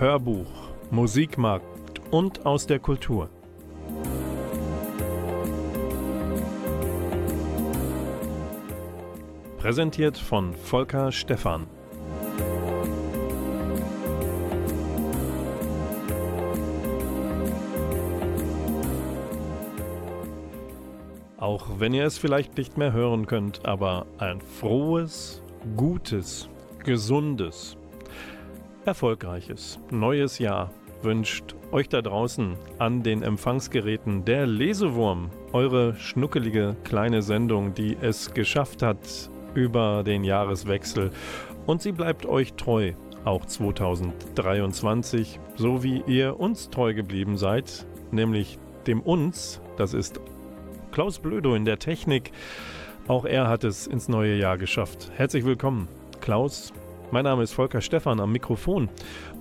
Hörbuch, Musikmarkt und aus der Kultur. Präsentiert von Volker Stephan. Auch wenn ihr es vielleicht nicht mehr hören könnt, aber ein frohes, Gutes, Gesundes, Erfolgreiches neues Jahr wünscht euch da draußen an den Empfangsgeräten der Lesewurm, eure schnuckelige kleine Sendung, die es geschafft hat über den Jahreswechsel. Und sie bleibt euch treu, auch 2023, so wie ihr uns treu geblieben seid, nämlich dem uns, das ist Klaus Blödo in der Technik, auch er hat es ins neue Jahr geschafft. Herzlich willkommen, Klaus. Mein Name ist Volker Stephan am Mikrofon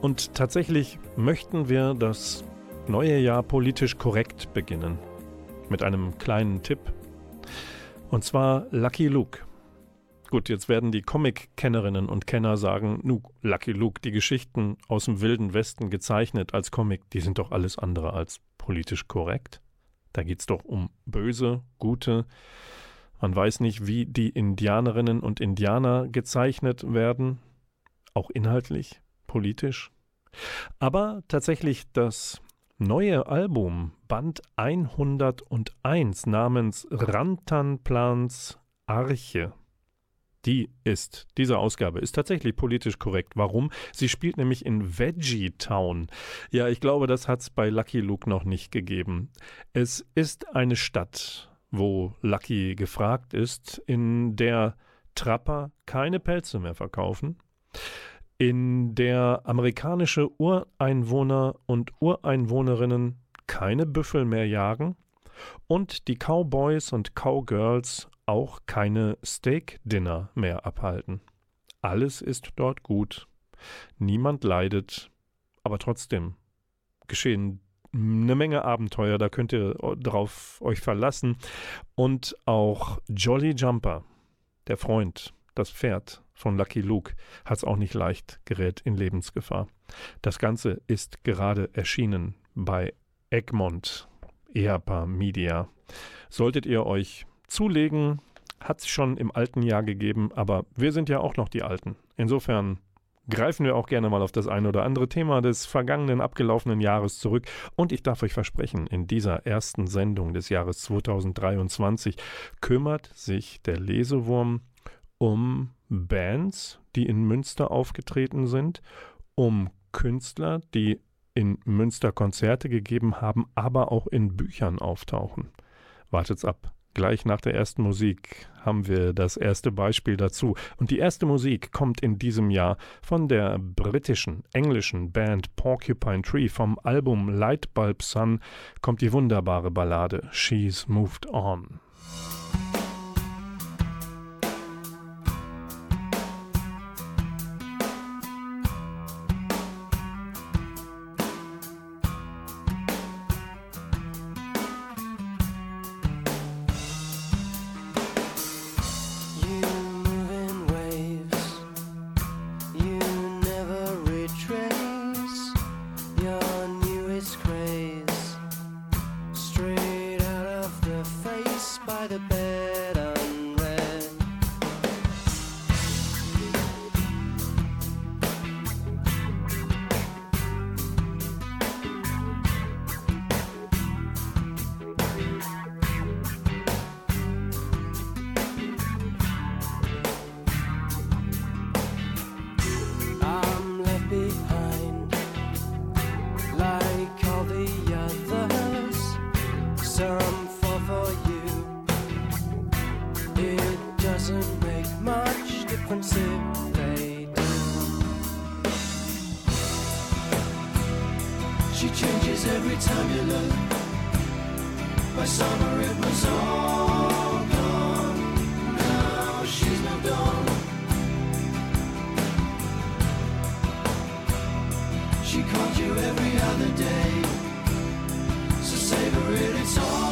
und tatsächlich möchten wir das neue Jahr politisch korrekt beginnen. Mit einem kleinen Tipp. Und zwar Lucky Luke. Gut, jetzt werden die Comic-Kennerinnen und Kenner sagen, nu, Lucky Luke, die Geschichten aus dem wilden Westen gezeichnet als Comic, die sind doch alles andere als politisch korrekt. Da geht's doch um böse, gute, man weiß nicht, wie die Indianerinnen und Indianer gezeichnet werden, auch inhaltlich, politisch. Aber tatsächlich das neue Album Band 101 namens Rantanplans Arche. Die ist, diese Ausgabe ist tatsächlich politisch korrekt. Warum? Sie spielt nämlich in Veggie Town. Ja, ich glaube, das hat es bei Lucky Luke noch nicht gegeben. Es ist eine Stadt, wo Lucky gefragt ist, in der Trapper keine Pelze mehr verkaufen, in der amerikanische Ureinwohner und Ureinwohnerinnen keine Büffel mehr jagen und die Cowboys und Cowgirls auch keine Steak-Dinner mehr abhalten. Alles ist dort gut, niemand leidet, aber trotzdem geschehen eine Menge Abenteuer, da könnt ihr drauf euch verlassen. Und auch Jolly Jumper, der Freund, das Pferd von Lucky Luke, hat es auch nicht leicht, gerät in Lebensgefahr. Das Ganze ist gerade erschienen bei Egmont, EAPA Media. Solltet ihr euch zulegen, hat es schon im alten Jahr gegeben, aber wir sind ja auch noch die Alten. Insofern greifen wir auch gerne mal auf das eine oder andere Thema des vergangenen, abgelaufenen Jahres zurück. Und ich darf euch versprechen, in dieser ersten Sendung des Jahres 2023 kümmert sich der Lesewurm um Bands, die in Münster aufgetreten sind, um Künstler, die in Münster Konzerte gegeben haben, aber auch in Büchern auftauchen. Wartet's ab. Gleich nach der ersten Musik haben wir das erste Beispiel dazu. Und die erste Musik kommt in diesem Jahr von der britischen, englischen Band Porcupine Tree. Vom Album Lightbulb Sun kommt die wunderbare Ballade She's Moved On. She changes every time you look. By summer it was all gone. Now she's moved on. She called you every other day. So savor it, it's all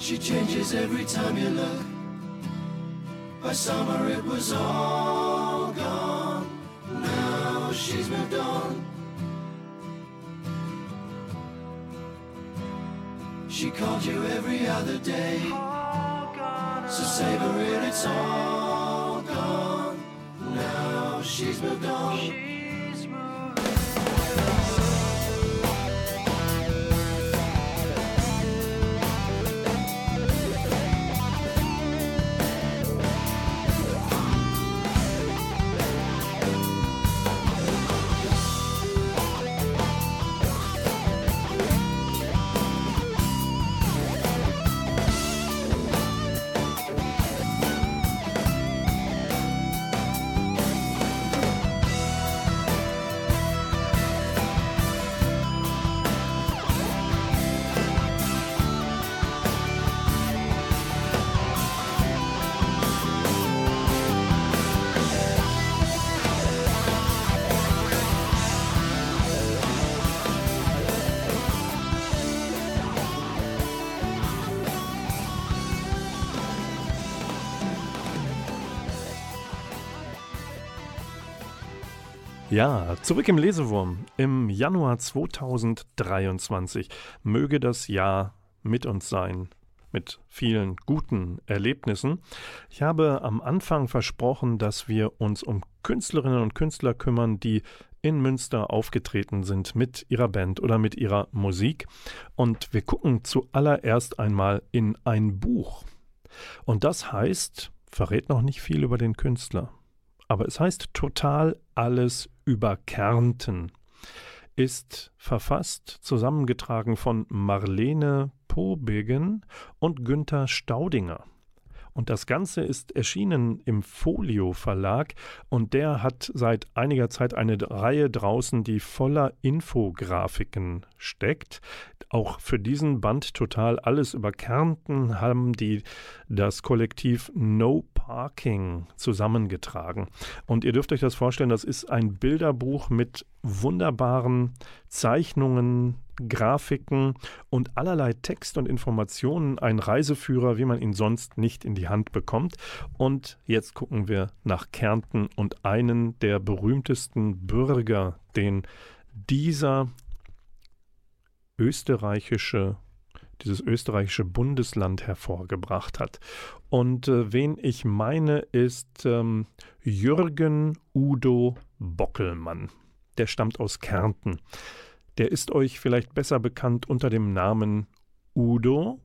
She changes every time you look. By summer it was all gone. Now she's moved on. She called you every other day. So savor it, it's all gone. Now she's moved on. Ja, zurück im Lesewurm. Im Januar 2023 möge das Jahr mit uns sein. Mit vielen guten Erlebnissen. Ich habe am Anfang versprochen, dass wir uns um Künstlerinnen und Künstler kümmern, die in Münster aufgetreten sind mit ihrer Band oder mit ihrer Musik. Und wir gucken zuallererst einmal in ein Buch. Und das heißt, verrät noch nicht viel über den Künstler, aber es heißt total alles über Kärnten. Ist verfasst, zusammengetragen von Marlene Pobegen und Günther Staudinger. Und das Ganze ist erschienen im Folio Verlag und der hat seit einiger Zeit eine Reihe draußen, die voller Infografiken steckt. Auch für diesen Band total alles über Kärnten haben die das Kollektiv No Parking zusammengetragen. Und ihr dürft euch das vorstellen, das ist ein Bilderbuch mit wunderbaren Zeichnungen, Grafiken und allerlei Text und Informationen, ein Reiseführer, wie man ihn sonst nicht in die Hand bekommt. Und jetzt gucken wir nach Kärnten und einen der berühmtesten Bürger, den dieser österreichische dieses österreichische Bundesland hervorgebracht hat. Und äh, wen ich meine, ist ähm, Jürgen Udo Bockelmann. Der stammt aus Kärnten. Der ist euch vielleicht besser bekannt unter dem Namen Udo.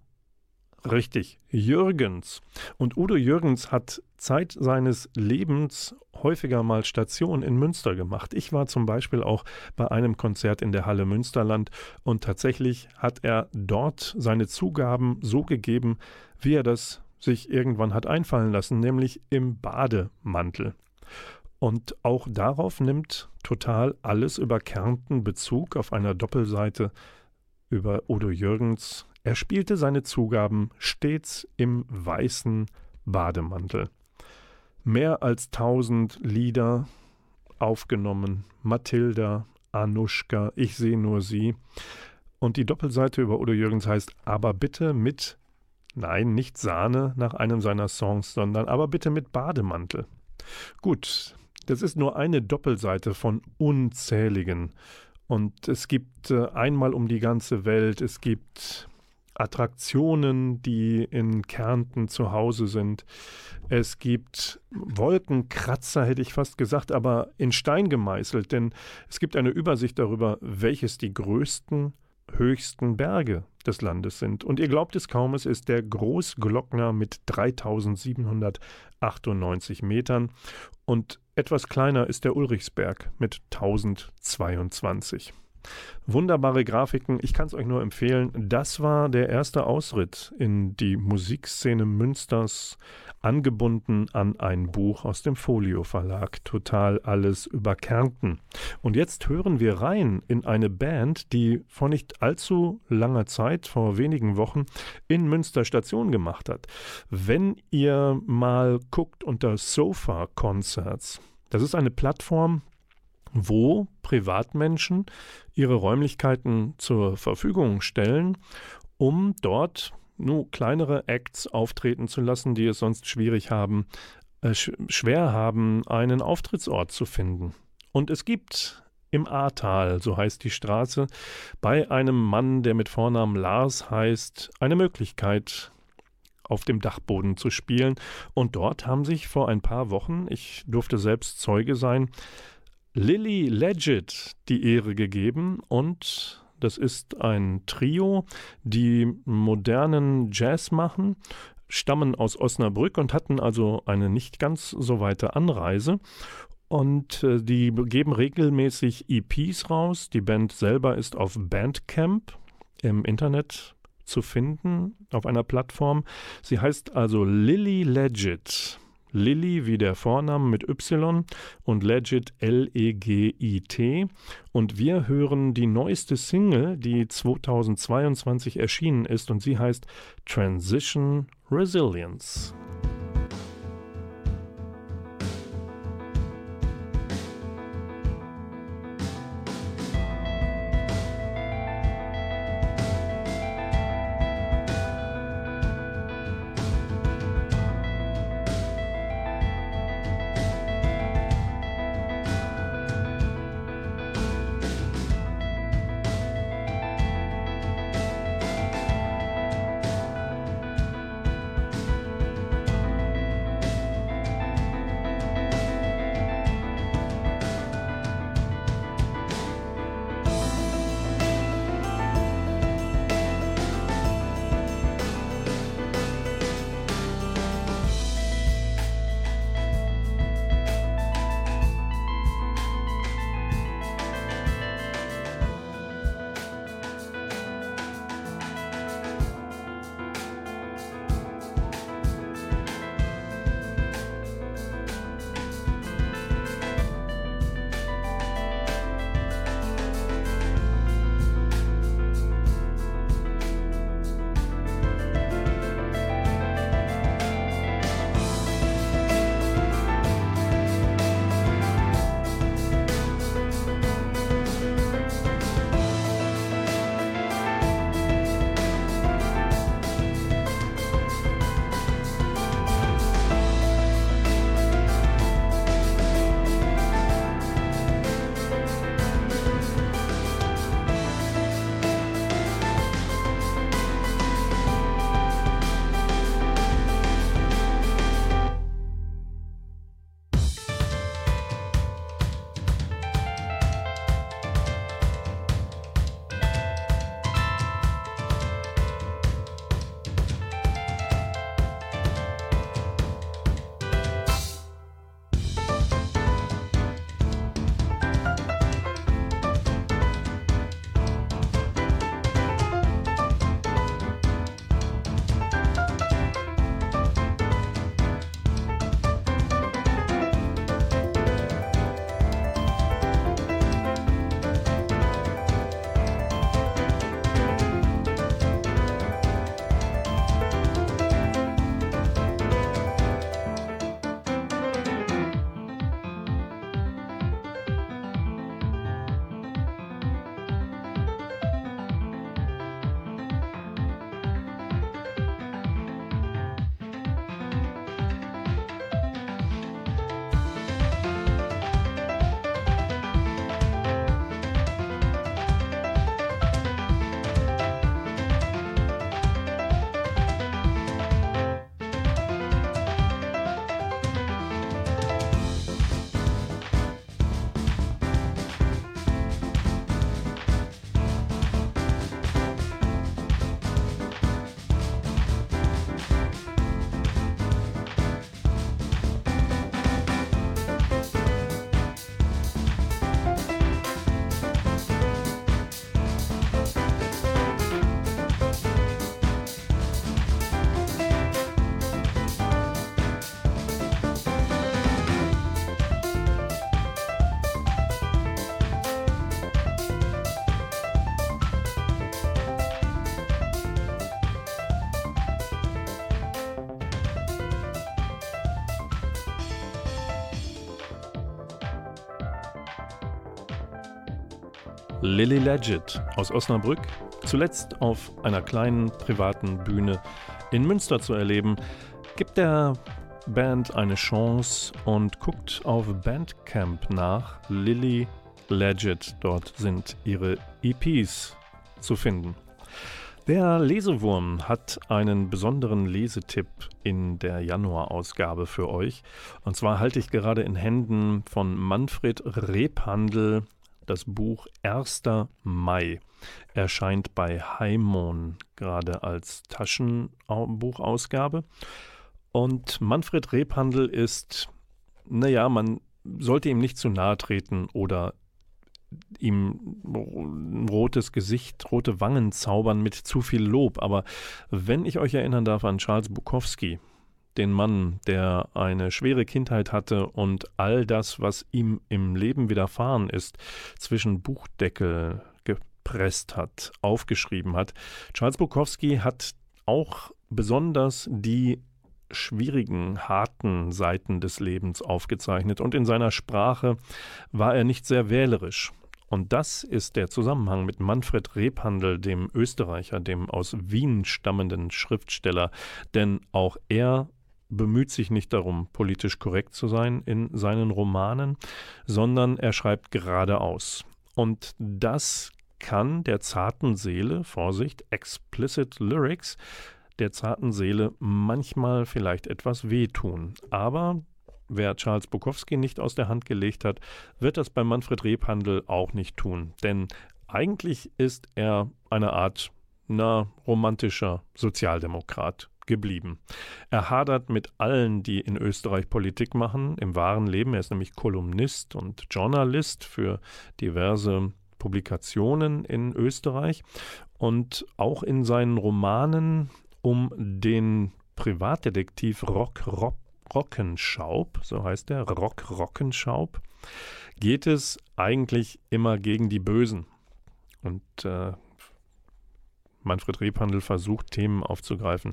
Richtig, Jürgens. Und Udo Jürgens hat Zeit seines Lebens häufiger mal Station in Münster gemacht. Ich war zum Beispiel auch bei einem Konzert in der Halle Münsterland und tatsächlich hat er dort seine Zugaben so gegeben, wie er das sich irgendwann hat einfallen lassen, nämlich im Bademantel. Und auch darauf nimmt total alles über Kärnten Bezug auf einer Doppelseite über Odo Jürgens. Er spielte seine Zugaben stets im weißen Bademantel. Mehr als tausend Lieder aufgenommen. Mathilda, Anuschka, Ich sehe nur sie. Und die Doppelseite über Udo Jürgens heißt Aber bitte mit, nein, nicht Sahne nach einem seiner Songs, sondern aber bitte mit Bademantel. Gut, das ist nur eine Doppelseite von unzähligen. Und es gibt äh, einmal um die ganze Welt, es gibt Attraktionen, die in Kärnten zu Hause sind. Es gibt Wolkenkratzer, hätte ich fast gesagt, aber in Stein gemeißelt, denn es gibt eine Übersicht darüber, welches die größten, höchsten Berge des Landes sind. Und ihr glaubt es kaum, es ist der Großglockner mit 3798 Metern und etwas kleiner ist der Ulrichsberg mit 1022. Wunderbare Grafiken, ich kann es euch nur empfehlen. Das war der erste Ausritt in die Musikszene Münsters, angebunden an ein Buch aus dem Folio Verlag. Total alles über Kärnten. Und jetzt hören wir rein in eine Band, die vor nicht allzu langer Zeit, vor wenigen Wochen, in Münster Station gemacht hat. Wenn ihr mal guckt unter Sofa Concerts, das ist eine Plattform, wo Privatmenschen ihre Räumlichkeiten zur Verfügung stellen, um dort nur kleinere Acts auftreten zu lassen, die es sonst schwierig haben, äh, sch schwer haben, einen Auftrittsort zu finden. Und es gibt im Ahrtal, so heißt die Straße, bei einem Mann, der mit Vornamen Lars heißt, eine Möglichkeit, auf dem Dachboden zu spielen. Und dort haben sich vor ein paar Wochen, ich durfte selbst Zeuge sein, Lily Legit die Ehre gegeben und das ist ein Trio, die modernen Jazz machen, stammen aus Osnabrück und hatten also eine nicht ganz so weite Anreise. Und äh, die geben regelmäßig EPs raus. Die Band selber ist auf Bandcamp im Internet zu finden, auf einer Plattform. Sie heißt also Lily Legit. Lilly wie der Vorname mit Y und Legit L-E-G-I-T. Und wir hören die neueste Single, die 2022 erschienen ist und sie heißt Transition Resilience. Lily Legit aus Osnabrück, zuletzt auf einer kleinen privaten Bühne in Münster zu erleben, gibt der Band eine Chance und guckt auf Bandcamp nach. Lily Legit, dort sind ihre EPs zu finden. Der Lesewurm hat einen besonderen Lesetipp in der Januarausgabe für euch. Und zwar halte ich gerade in Händen von Manfred Rebhandel das Buch 1. Mai. Erscheint bei Heimon gerade als Taschenbuchausgabe. Und Manfred Rebhandel ist, naja, man sollte ihm nicht zu nahe treten oder ihm rotes Gesicht, rote Wangen zaubern mit zu viel Lob. Aber wenn ich euch erinnern darf an Charles Bukowski, den Mann, der eine schwere Kindheit hatte und all das, was ihm im Leben widerfahren ist, zwischen Buchdeckel gepresst hat, aufgeschrieben hat. Charles Bukowski hat auch besonders die schwierigen, harten Seiten des Lebens aufgezeichnet und in seiner Sprache war er nicht sehr wählerisch. Und das ist der Zusammenhang mit Manfred Rebhandel, dem Österreicher, dem aus Wien stammenden Schriftsteller, denn auch er bemüht sich nicht darum, politisch korrekt zu sein in seinen Romanen, sondern er schreibt geradeaus. Und das kann der zarten Seele, Vorsicht, explicit Lyrics, der zarten Seele manchmal vielleicht etwas wehtun. Aber wer Charles Bukowski nicht aus der Hand gelegt hat, wird das bei Manfred Rebhandel auch nicht tun. Denn eigentlich ist er eine Art na, romantischer Sozialdemokrat geblieben. Er hadert mit allen, die in Österreich Politik machen, im wahren Leben. Er ist nämlich Kolumnist und Journalist für diverse Publikationen in Österreich und auch in seinen Romanen um den Privatdetektiv Rock Rock Rockenschaub, so heißt der, Rock Rockenschaub, geht es eigentlich immer gegen die Bösen. Und äh, Manfred Rebhandel versucht, Themen aufzugreifen,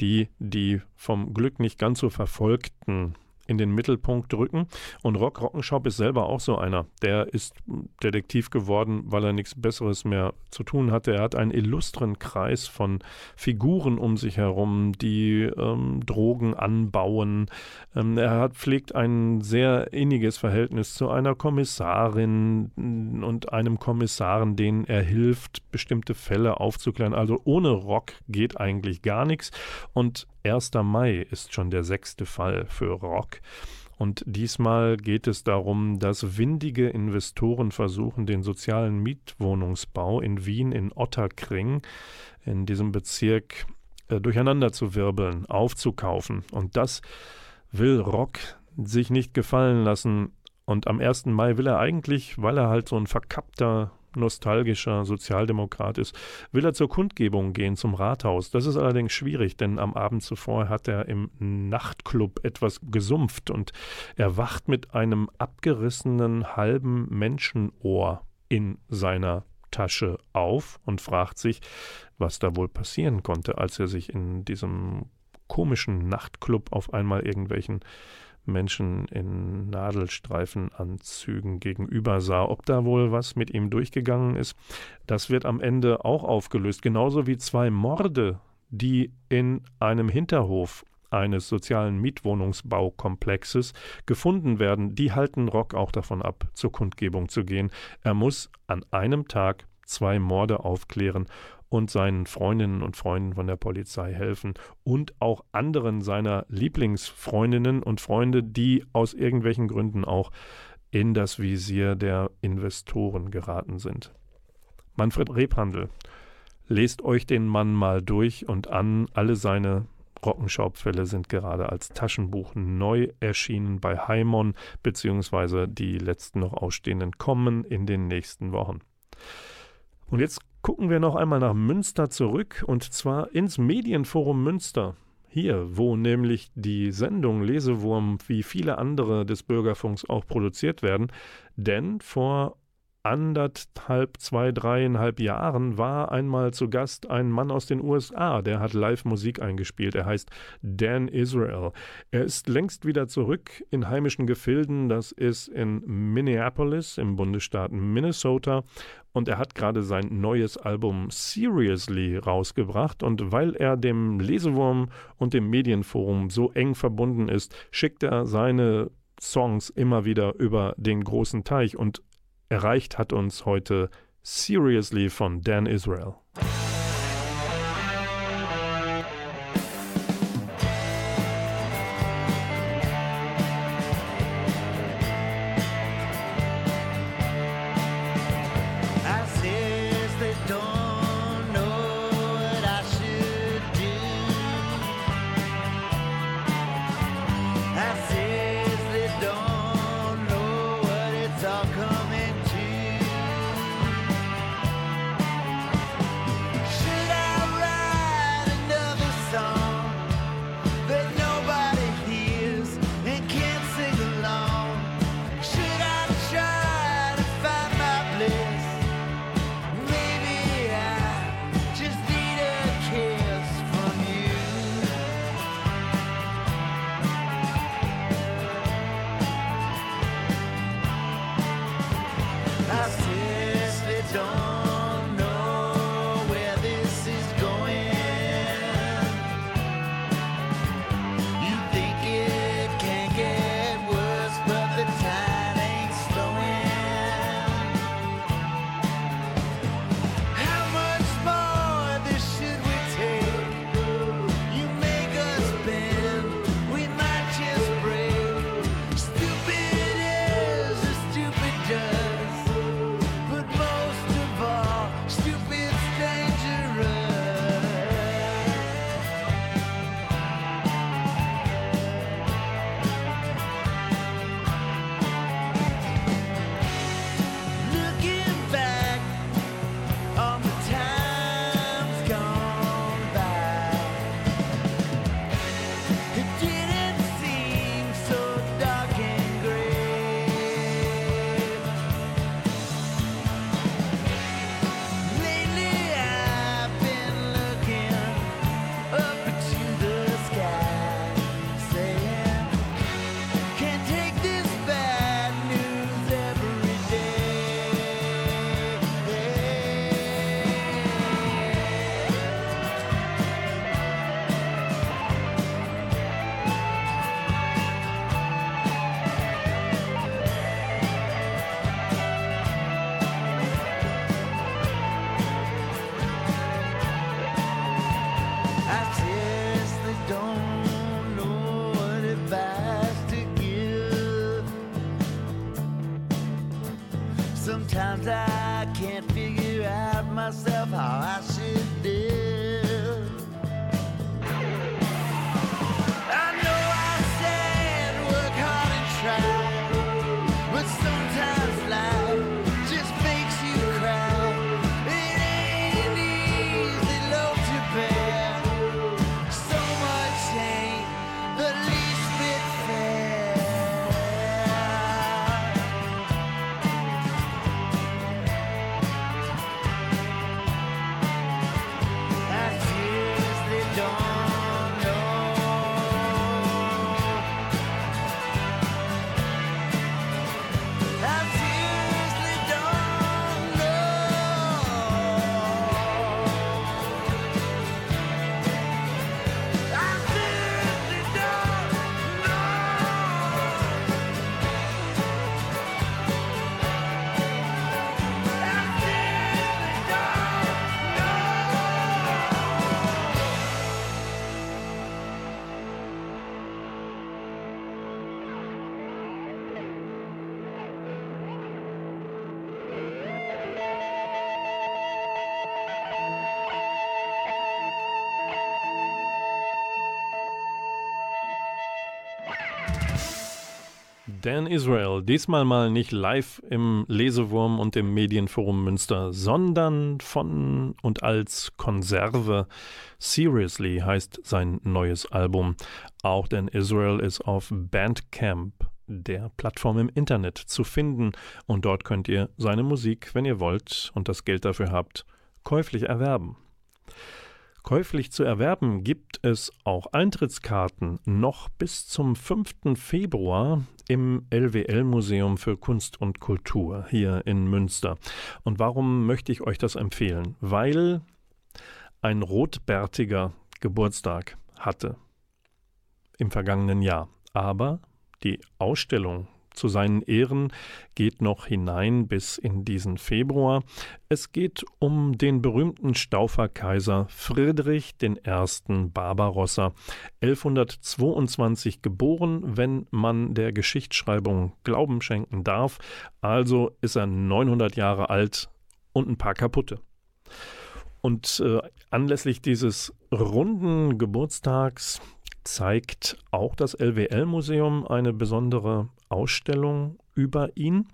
die die vom Glück nicht ganz so verfolgten in den Mittelpunkt drücken. Und Rock Rockenschaup ist selber auch so einer. Der ist Detektiv geworden, weil er nichts Besseres mehr zu tun hatte. Er hat einen illustren Kreis von Figuren um sich herum, die ähm, Drogen anbauen. Ähm, er hat, pflegt ein sehr inniges Verhältnis zu einer Kommissarin und einem Kommissaren, denen er hilft, bestimmte Fälle aufzuklären. Also ohne Rock geht eigentlich gar nichts. Und 1. Mai ist schon der sechste Fall für Rock. Und diesmal geht es darum, dass windige Investoren versuchen, den sozialen Mietwohnungsbau in Wien in Otterkring, in diesem Bezirk, äh, durcheinander zu wirbeln, aufzukaufen. Und das will Rock sich nicht gefallen lassen. Und am 1. Mai will er eigentlich, weil er halt so ein verkappter nostalgischer Sozialdemokrat ist, will er zur Kundgebung gehen zum Rathaus. Das ist allerdings schwierig, denn am Abend zuvor hat er im Nachtclub etwas gesumpft und er wacht mit einem abgerissenen halben Menschenohr in seiner Tasche auf und fragt sich, was da wohl passieren konnte, als er sich in diesem komischen Nachtclub auf einmal irgendwelchen Menschen in Nadelstreifenanzügen gegenüber sah. Ob da wohl was mit ihm durchgegangen ist, das wird am Ende auch aufgelöst. Genauso wie zwei Morde, die in einem Hinterhof eines sozialen Mietwohnungsbaukomplexes gefunden werden, die halten Rock auch davon ab, zur Kundgebung zu gehen. Er muss an einem Tag zwei Morde aufklären und seinen Freundinnen und Freunden von der Polizei helfen und auch anderen seiner Lieblingsfreundinnen und Freunde, die aus irgendwelchen Gründen auch in das Visier der Investoren geraten sind. Manfred Rebhandel, lest euch den Mann mal durch und an. Alle seine Rockenschaubfälle sind gerade als Taschenbuch neu erschienen bei Heimon, beziehungsweise die letzten noch ausstehenden kommen in den nächsten Wochen. Und jetzt gucken wir noch einmal nach Münster zurück und zwar ins Medienforum Münster. Hier, wo nämlich die Sendung Lesewurm wie viele andere des Bürgerfunks auch produziert werden. Denn vor anderthalb, zwei, dreieinhalb Jahren war einmal zu Gast ein Mann aus den USA, der hat live Musik eingespielt. Er heißt Dan Israel. Er ist längst wieder zurück in heimischen Gefilden. Das ist in Minneapolis im Bundesstaat Minnesota. Und er hat gerade sein neues Album Seriously rausgebracht. Und weil er dem Lesewurm und dem Medienforum so eng verbunden ist, schickt er seine Songs immer wieder über den großen Teich und Erreicht hat uns heute Seriously von Dan Israel. Dan Israel, diesmal mal nicht live im Lesewurm und im Medienforum Münster, sondern von und als Konserve. Seriously heißt sein neues Album. Auch Dan Israel ist auf Bandcamp der Plattform im Internet zu finden und dort könnt ihr seine Musik, wenn ihr wollt und das Geld dafür habt, käuflich erwerben. Käuflich zu erwerben gibt es auch Eintrittskarten noch bis zum 5. Februar im LWL Museum für Kunst und Kultur hier in Münster. Und warum möchte ich euch das empfehlen? Weil ein rotbärtiger Geburtstag hatte im vergangenen Jahr. Aber die Ausstellung zu seinen Ehren geht noch hinein bis in diesen Februar. Es geht um den berühmten Stauferkaiser Friedrich I. Barbarossa, 1122 geboren, wenn man der Geschichtsschreibung Glauben schenken darf. Also ist er 900 Jahre alt und ein paar kaputte. Und äh, anlässlich dieses runden Geburtstags zeigt auch das LWL-Museum eine besondere Ausstellung über ihn.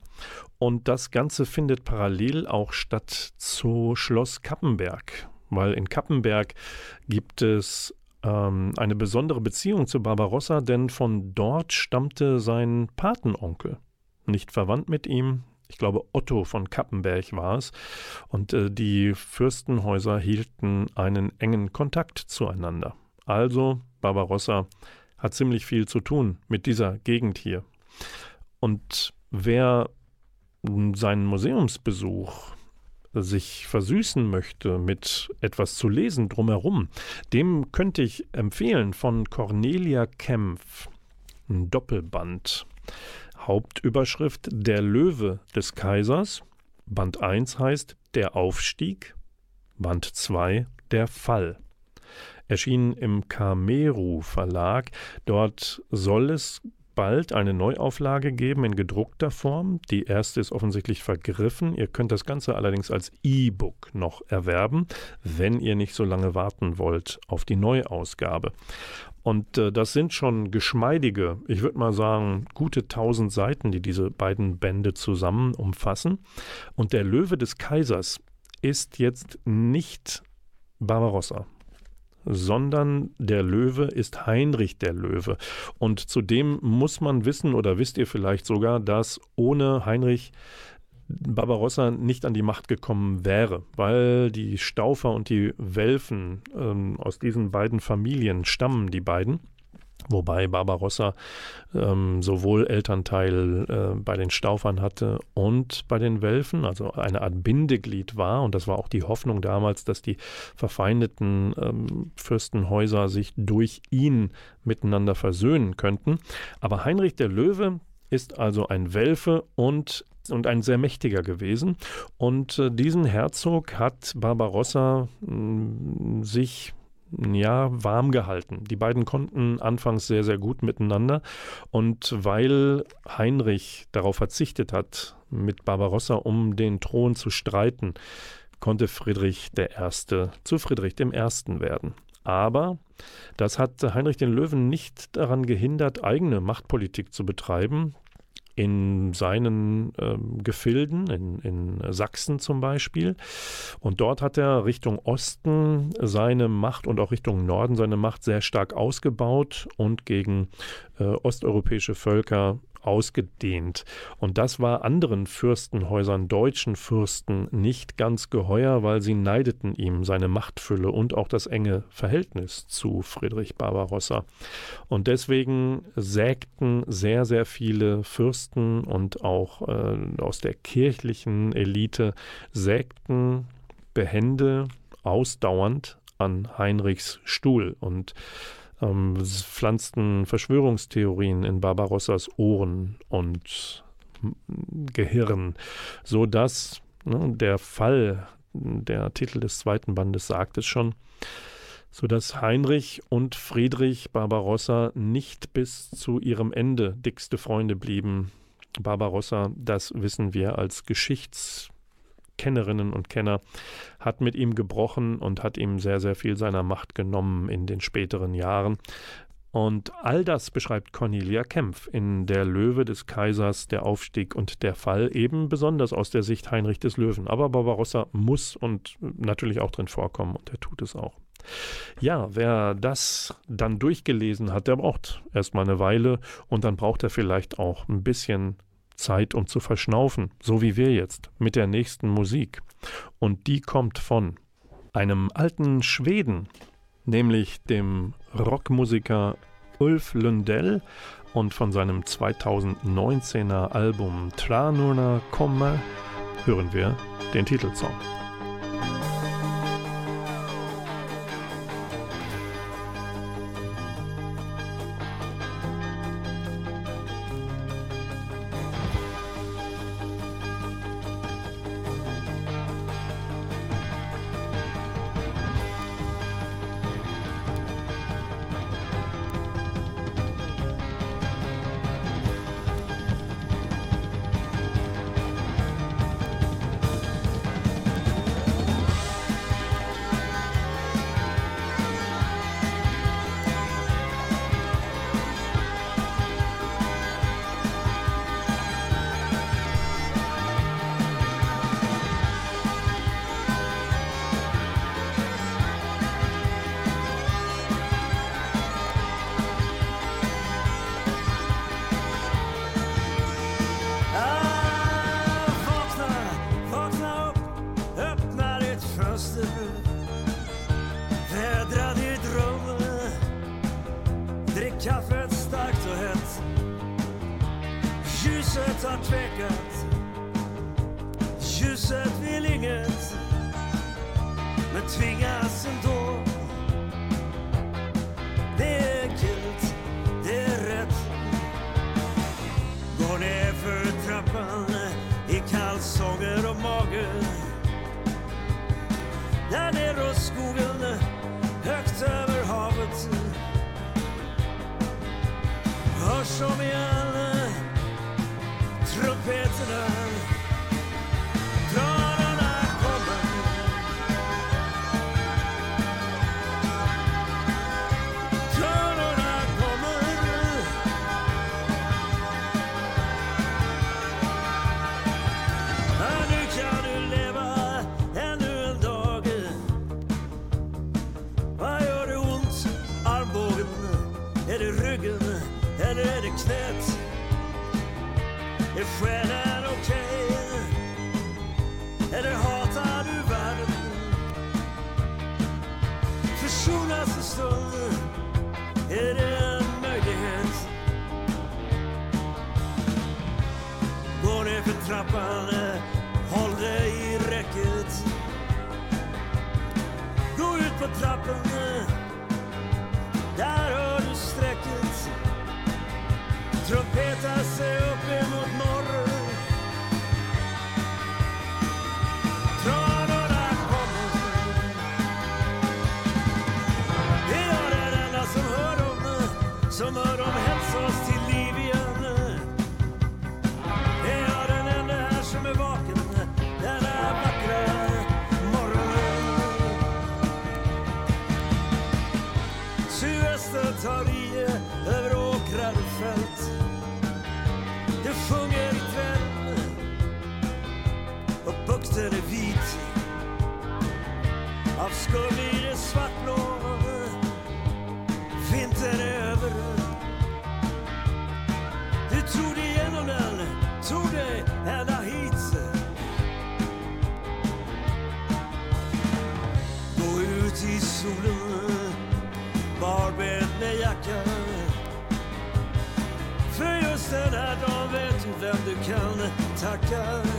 Und das Ganze findet parallel auch statt zu Schloss Kappenberg, weil in Kappenberg gibt es ähm, eine besondere Beziehung zu Barbarossa, denn von dort stammte sein Patenonkel. Nicht verwandt mit ihm, ich glaube Otto von Kappenberg war es, und äh, die Fürstenhäuser hielten einen engen Kontakt zueinander. Also Barbarossa hat ziemlich viel zu tun mit dieser Gegend hier. Und wer seinen Museumsbesuch sich versüßen möchte mit etwas zu lesen drumherum, dem könnte ich empfehlen von Cornelia Kempf ein Doppelband. Hauptüberschrift Der Löwe des Kaisers. Band 1 heißt Der Aufstieg. Band 2 Der Fall erschienen im Kameru Verlag. Dort soll es bald eine Neuauflage geben in gedruckter Form. Die erste ist offensichtlich vergriffen. Ihr könnt das Ganze allerdings als E-Book noch erwerben, wenn ihr nicht so lange warten wollt auf die Neuausgabe. Und äh, das sind schon geschmeidige, ich würde mal sagen, gute tausend Seiten, die diese beiden Bände zusammen umfassen. Und der Löwe des Kaisers ist jetzt nicht Barbarossa sondern der Löwe ist Heinrich der Löwe. Und zudem muss man wissen, oder wisst ihr vielleicht sogar, dass ohne Heinrich Barbarossa nicht an die Macht gekommen wäre, weil die Staufer und die Welfen ähm, aus diesen beiden Familien stammen, die beiden. Wobei Barbarossa ähm, sowohl Elternteil äh, bei den Staufern hatte und bei den Welfen, also eine Art Bindeglied war. Und das war auch die Hoffnung damals, dass die verfeindeten ähm, Fürstenhäuser sich durch ihn miteinander versöhnen könnten. Aber Heinrich der Löwe ist also ein Welfe und und ein sehr mächtiger gewesen. Und äh, diesen Herzog hat Barbarossa mh, mm, sich ja, warm gehalten. Die beiden konnten anfangs sehr, sehr gut miteinander. Und weil Heinrich darauf verzichtet hat, mit Barbarossa um den Thron zu streiten, konnte Friedrich I. zu Friedrich I. werden. Aber das hat Heinrich den Löwen nicht daran gehindert, eigene Machtpolitik zu betreiben in seinen ähm, Gefilden, in, in Sachsen zum Beispiel. Und dort hat er Richtung Osten seine Macht und auch Richtung Norden seine Macht sehr stark ausgebaut und gegen äh, osteuropäische Völker ausgedehnt. Und das war anderen Fürstenhäusern, deutschen Fürsten, nicht ganz geheuer, weil sie neideten ihm seine Machtfülle und auch das enge Verhältnis zu Friedrich Barbarossa. Und deswegen sägten sehr, sehr viele Fürsten und auch äh, aus der kirchlichen Elite sägten behende ausdauernd an Heinrichs Stuhl. Und ähm, pflanzten Verschwörungstheorien in Barbarossas Ohren und Gehirn, so dass ne, der Fall, der Titel des zweiten Bandes sagt es schon, so dass Heinrich und Friedrich Barbarossa nicht bis zu ihrem Ende dickste Freunde blieben. Barbarossa, das wissen wir als Geschichts Kennerinnen und Kenner, hat mit ihm gebrochen und hat ihm sehr, sehr viel seiner Macht genommen in den späteren Jahren. Und all das beschreibt Cornelia Kempf in Der Löwe des Kaisers, der Aufstieg und der Fall, eben besonders aus der Sicht Heinrich des Löwen. Aber Barbarossa muss und natürlich auch drin vorkommen und er tut es auch. Ja, wer das dann durchgelesen hat, der braucht erstmal eine Weile und dann braucht er vielleicht auch ein bisschen Zeit, um zu verschnaufen, so wie wir jetzt mit der nächsten Musik. Und die kommt von einem alten Schweden, nämlich dem Rockmusiker Ulf Lundell und von seinem 2019er Album Tranurna Kommer hören wir den Titelsong. show me trappan, eh, håll dig i räcket. Gå ut på trappan, eh, där hör du strecket. Trumpeta sig upp eller vit. Av skuld blir det svartblå Vintern är över. Du tog dig igenom den, tog dig ända hit. Gå ut i solen, barbent med jackan För just den här dagen vet du vem du kan tacka.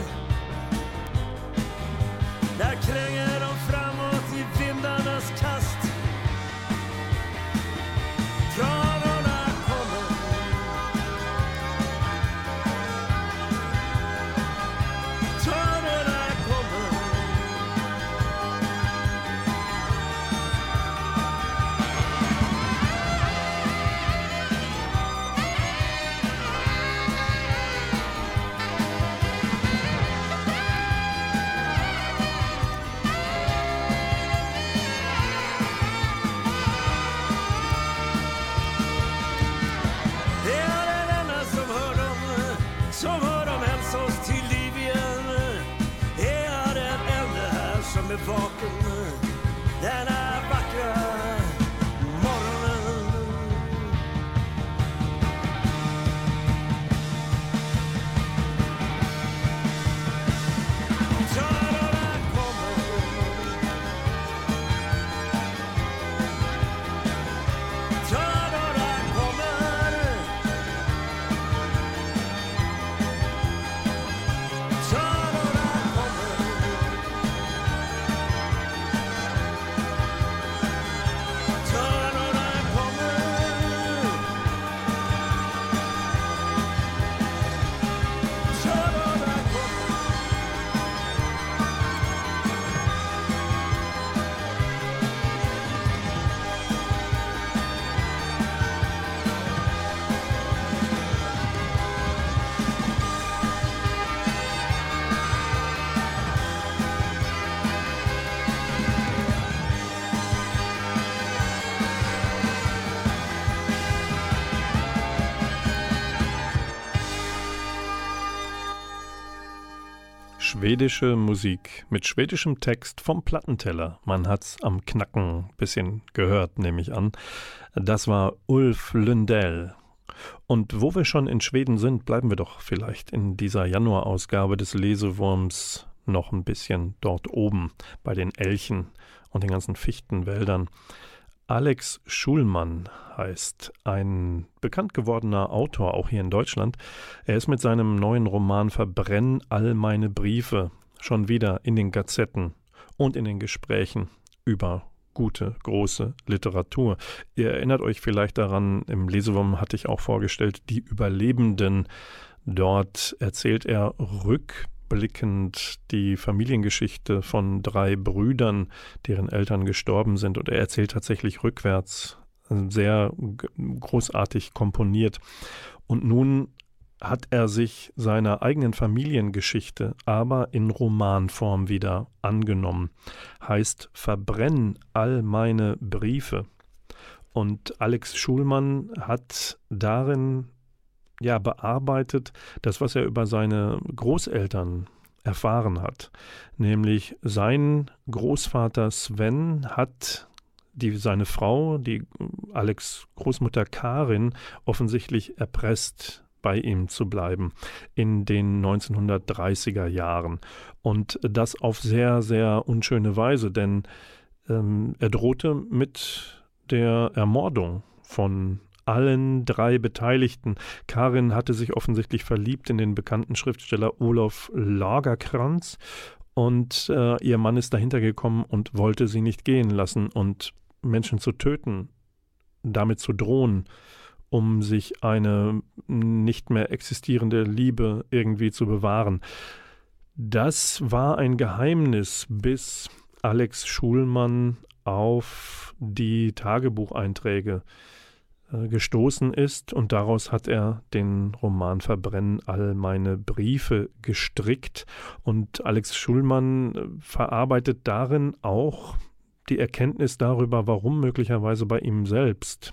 Schwedische Musik mit schwedischem Text vom Plattenteller. Man hat's am Knacken bisschen gehört, nehme ich an. Das war Ulf Lundell. Und wo wir schon in Schweden sind, bleiben wir doch vielleicht in dieser Januarausgabe des Lesewurms noch ein bisschen dort oben bei den Elchen und den ganzen Fichtenwäldern. Alex Schulmann heißt ein bekannt gewordener Autor, auch hier in Deutschland. Er ist mit seinem neuen Roman Verbrenn all meine Briefe schon wieder in den Gazetten und in den Gesprächen über gute, große Literatur. Ihr erinnert euch vielleicht daran, im Lesewurm hatte ich auch vorgestellt, die Überlebenden. Dort erzählt er rück rückblickend die Familiengeschichte von drei Brüdern, deren Eltern gestorben sind. Und er erzählt tatsächlich rückwärts, sehr großartig komponiert. Und nun hat er sich seiner eigenen Familiengeschichte aber in Romanform wieder angenommen. Heißt Verbrenn all meine Briefe. Und Alex Schulmann hat darin ja bearbeitet, das, was er über seine Großeltern erfahren hat. Nämlich sein Großvater Sven hat die, seine Frau, die Alex Großmutter Karin, offensichtlich erpresst, bei ihm zu bleiben in den 1930er Jahren. Und das auf sehr, sehr unschöne Weise, denn ähm, er drohte mit der Ermordung von allen drei Beteiligten. Karin hatte sich offensichtlich verliebt in den bekannten Schriftsteller Olaf Lagerkrantz und äh, ihr Mann ist dahinter gekommen und wollte sie nicht gehen lassen und Menschen zu töten, damit zu drohen, um sich eine nicht mehr existierende Liebe irgendwie zu bewahren. Das war ein Geheimnis, bis Alex Schulmann auf die Tagebucheinträge äh, gestoßen ist und daraus hat er den Roman Verbrennen all meine Briefe gestrickt und Alex Schulmann äh, verarbeitet darin auch die Erkenntnis darüber, warum möglicherweise bei ihm selbst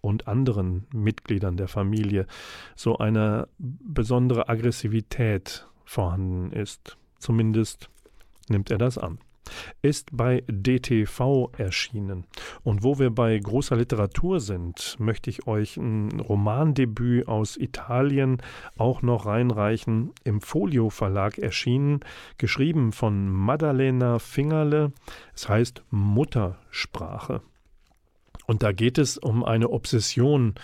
und anderen Mitgliedern der Familie so eine besondere Aggressivität vorhanden ist. Zumindest nimmt er das an ist bei DTV erschienen. Und wo wir bei großer Literatur sind, möchte ich euch ein Romandebüt aus Italien auch noch reinreichen. Im Folio Verlag erschienen, geschrieben von Maddalena Fingerle. Es heißt Muttersprache. Und da geht es um eine Obsession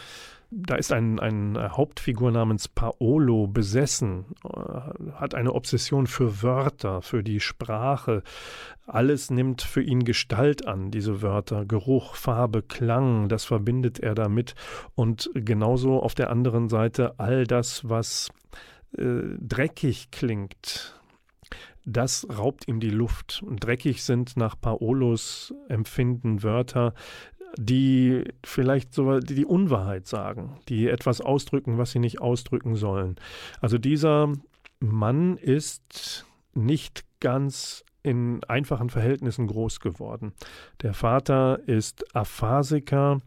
da ist ein, ein Hauptfigur namens Paolo besessen, äh, hat eine Obsession für Wörter, für die Sprache. Alles nimmt für ihn Gestalt an, diese Wörter. Geruch, Farbe, Klang, das verbindet er damit. Und genauso auf der anderen Seite all das, was äh, dreckig klingt, das raubt ihm die Luft. Dreckig sind nach Paolos Empfinden Wörter, die vielleicht so die, die Unwahrheit sagen, die etwas ausdrücken, was sie nicht ausdrücken sollen. Also dieser Mann ist nicht ganz in einfachen Verhältnissen groß geworden. Der Vater ist Aphasiker,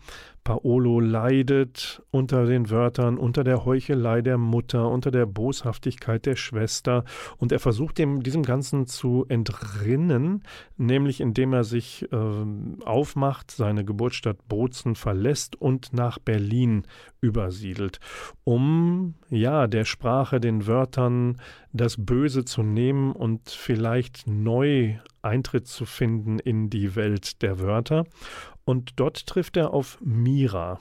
Paolo leidet unter den Wörtern, unter der Heuchelei der Mutter, unter der Boshaftigkeit der Schwester und er versucht dem, diesem Ganzen zu entrinnen, nämlich indem er sich äh, aufmacht, seine Geburtsstadt Bozen verlässt und nach Berlin übersiedelt, um ja der Sprache, den Wörtern das Böse zu nehmen und vielleicht neu Eintritt zu finden in die Welt der Wörter. Und dort trifft er auf Mira.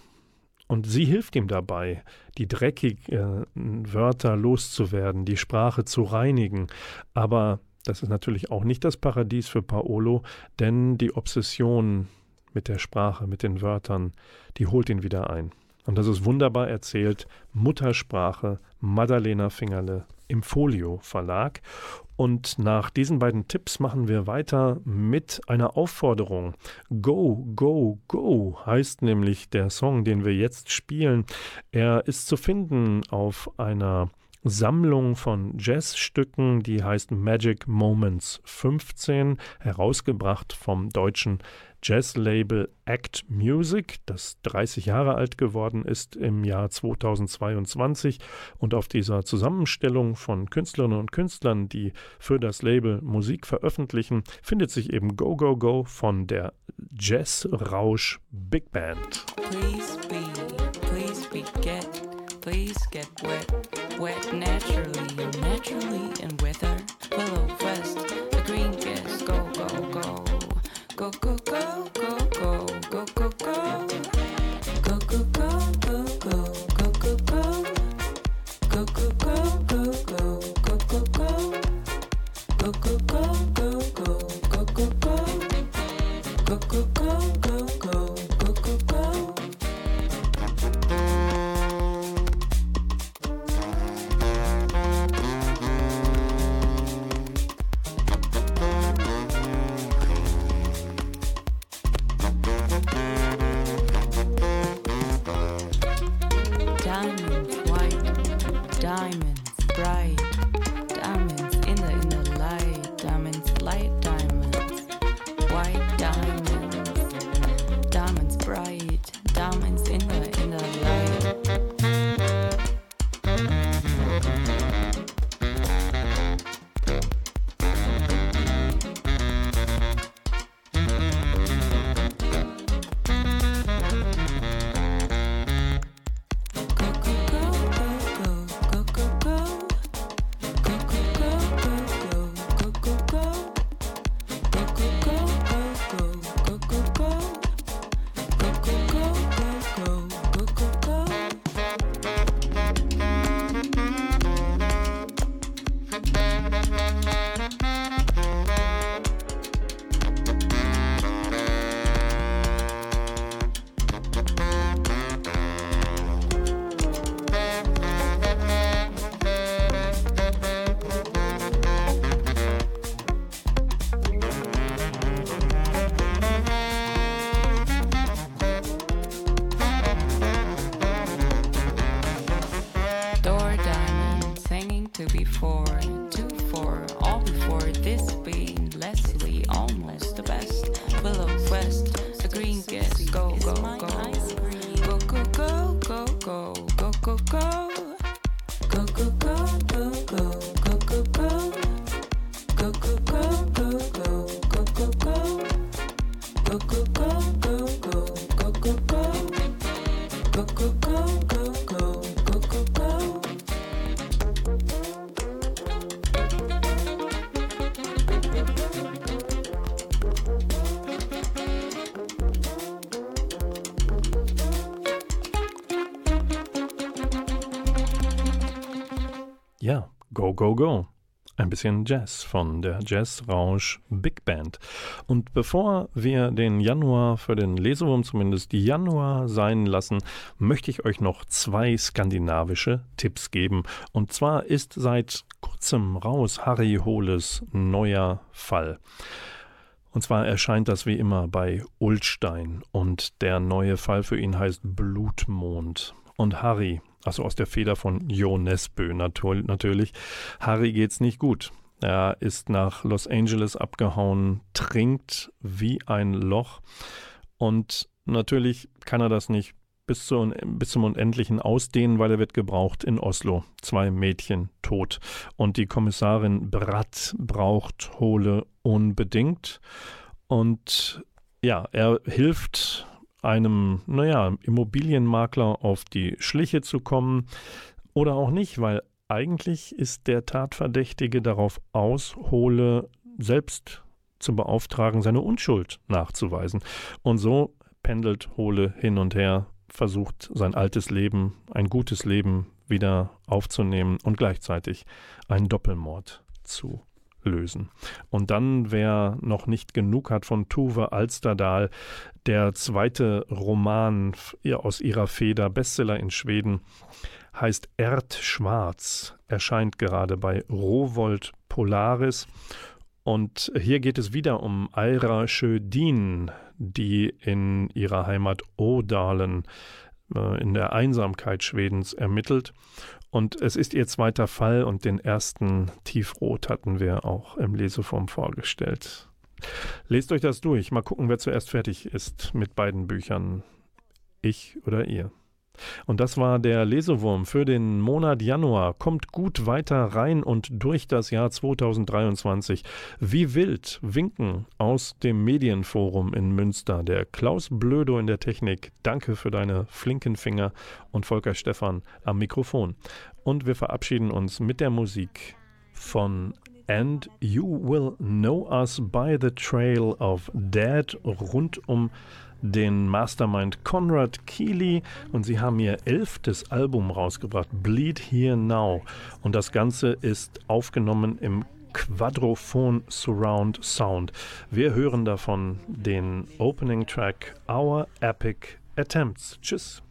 Und sie hilft ihm dabei, die dreckigen Wörter loszuwerden, die Sprache zu reinigen. Aber das ist natürlich auch nicht das Paradies für Paolo, denn die Obsession mit der Sprache, mit den Wörtern, die holt ihn wieder ein. Und das ist wunderbar erzählt. Muttersprache, Maddalena Fingerle im Folio Verlag. Und nach diesen beiden Tipps machen wir weiter mit einer Aufforderung. Go, go, go heißt nämlich der Song, den wir jetzt spielen. Er ist zu finden auf einer Sammlung von Jazzstücken, die heißt Magic Moments 15, herausgebracht vom deutschen Jazzlabel Act Music, das 30 Jahre alt geworden ist im Jahr 2022. Und auf dieser Zusammenstellung von Künstlerinnen und Künstlern, die für das Label Musik veröffentlichen, findet sich eben Go Go Go von der Jazz Rausch Big Band. Please be, please be Please get wet, wet naturally, naturally and weather. Willow West, the green guest, go, go, go, go, go, go, go. Go Go. Ein bisschen Jazz von der Jazz Rausch Big Band. Und bevor wir den Januar für den Lesewurm zumindest Januar sein lassen, möchte ich euch noch zwei skandinavische Tipps geben. Und zwar ist seit kurzem raus Harry Holes neuer Fall. Und zwar erscheint das wie immer bei Ulstein und der neue Fall für ihn heißt Blutmond. Und Harry, also aus der Feder von Jo natur- natürlich, Harry geht's nicht gut. Er ist nach Los Angeles abgehauen, trinkt wie ein Loch und natürlich kann er das nicht bis, zu, bis zum Unendlichen ausdehnen, weil er wird gebraucht in Oslo. Zwei Mädchen tot. Und die Kommissarin Bratt braucht Hole unbedingt. Und ja, er hilft einem, naja, Immobilienmakler auf die Schliche zu kommen oder auch nicht, weil eigentlich ist der Tatverdächtige darauf aus, Hole selbst zu beauftragen, seine Unschuld nachzuweisen. Und so pendelt Hole hin und her, versucht sein altes Leben, ein gutes Leben wieder aufzunehmen und gleichzeitig einen Doppelmord zu lösen. Und dann, wer noch nicht genug hat von Tuve Alsterdal, der zweite Roman aus ihrer Feder, Bestseller in Schweden, heißt Erd Schwarz, erscheint gerade bei Rowold Polaris. Und hier geht es wieder um Aira Schödin, die in ihrer Heimat Odalen äh, in der Einsamkeit Schwedens ermittelt. Und es ist ihr zweiter Fall und den ersten Tiefrot hatten wir auch im Leseform vorgestellt. Lest euch das durch. Mal gucken, wer zuerst fertig ist mit beiden Büchern. Ich oder ihr. Und das war der Lesewurm für den Monat Januar. Kommt gut weiter rein und durch das Jahr 2023. Wie wild winken aus dem Medienforum in Münster. Der Klaus Blödo in der Technik. Danke für deine flinken Finger und Volker Stephan am Mikrofon. Und wir verabschieden uns mit der Musik von And You Will Know Us by the Trail of Dead rund um den Mastermind Conrad Keeley und sie haben ihr elftes Album rausgebracht, Bleed Here Now. Und das Ganze ist aufgenommen im Quadrophon Surround Sound. Wir hören davon den Opening Track Our Epic Attempts. Tschüss.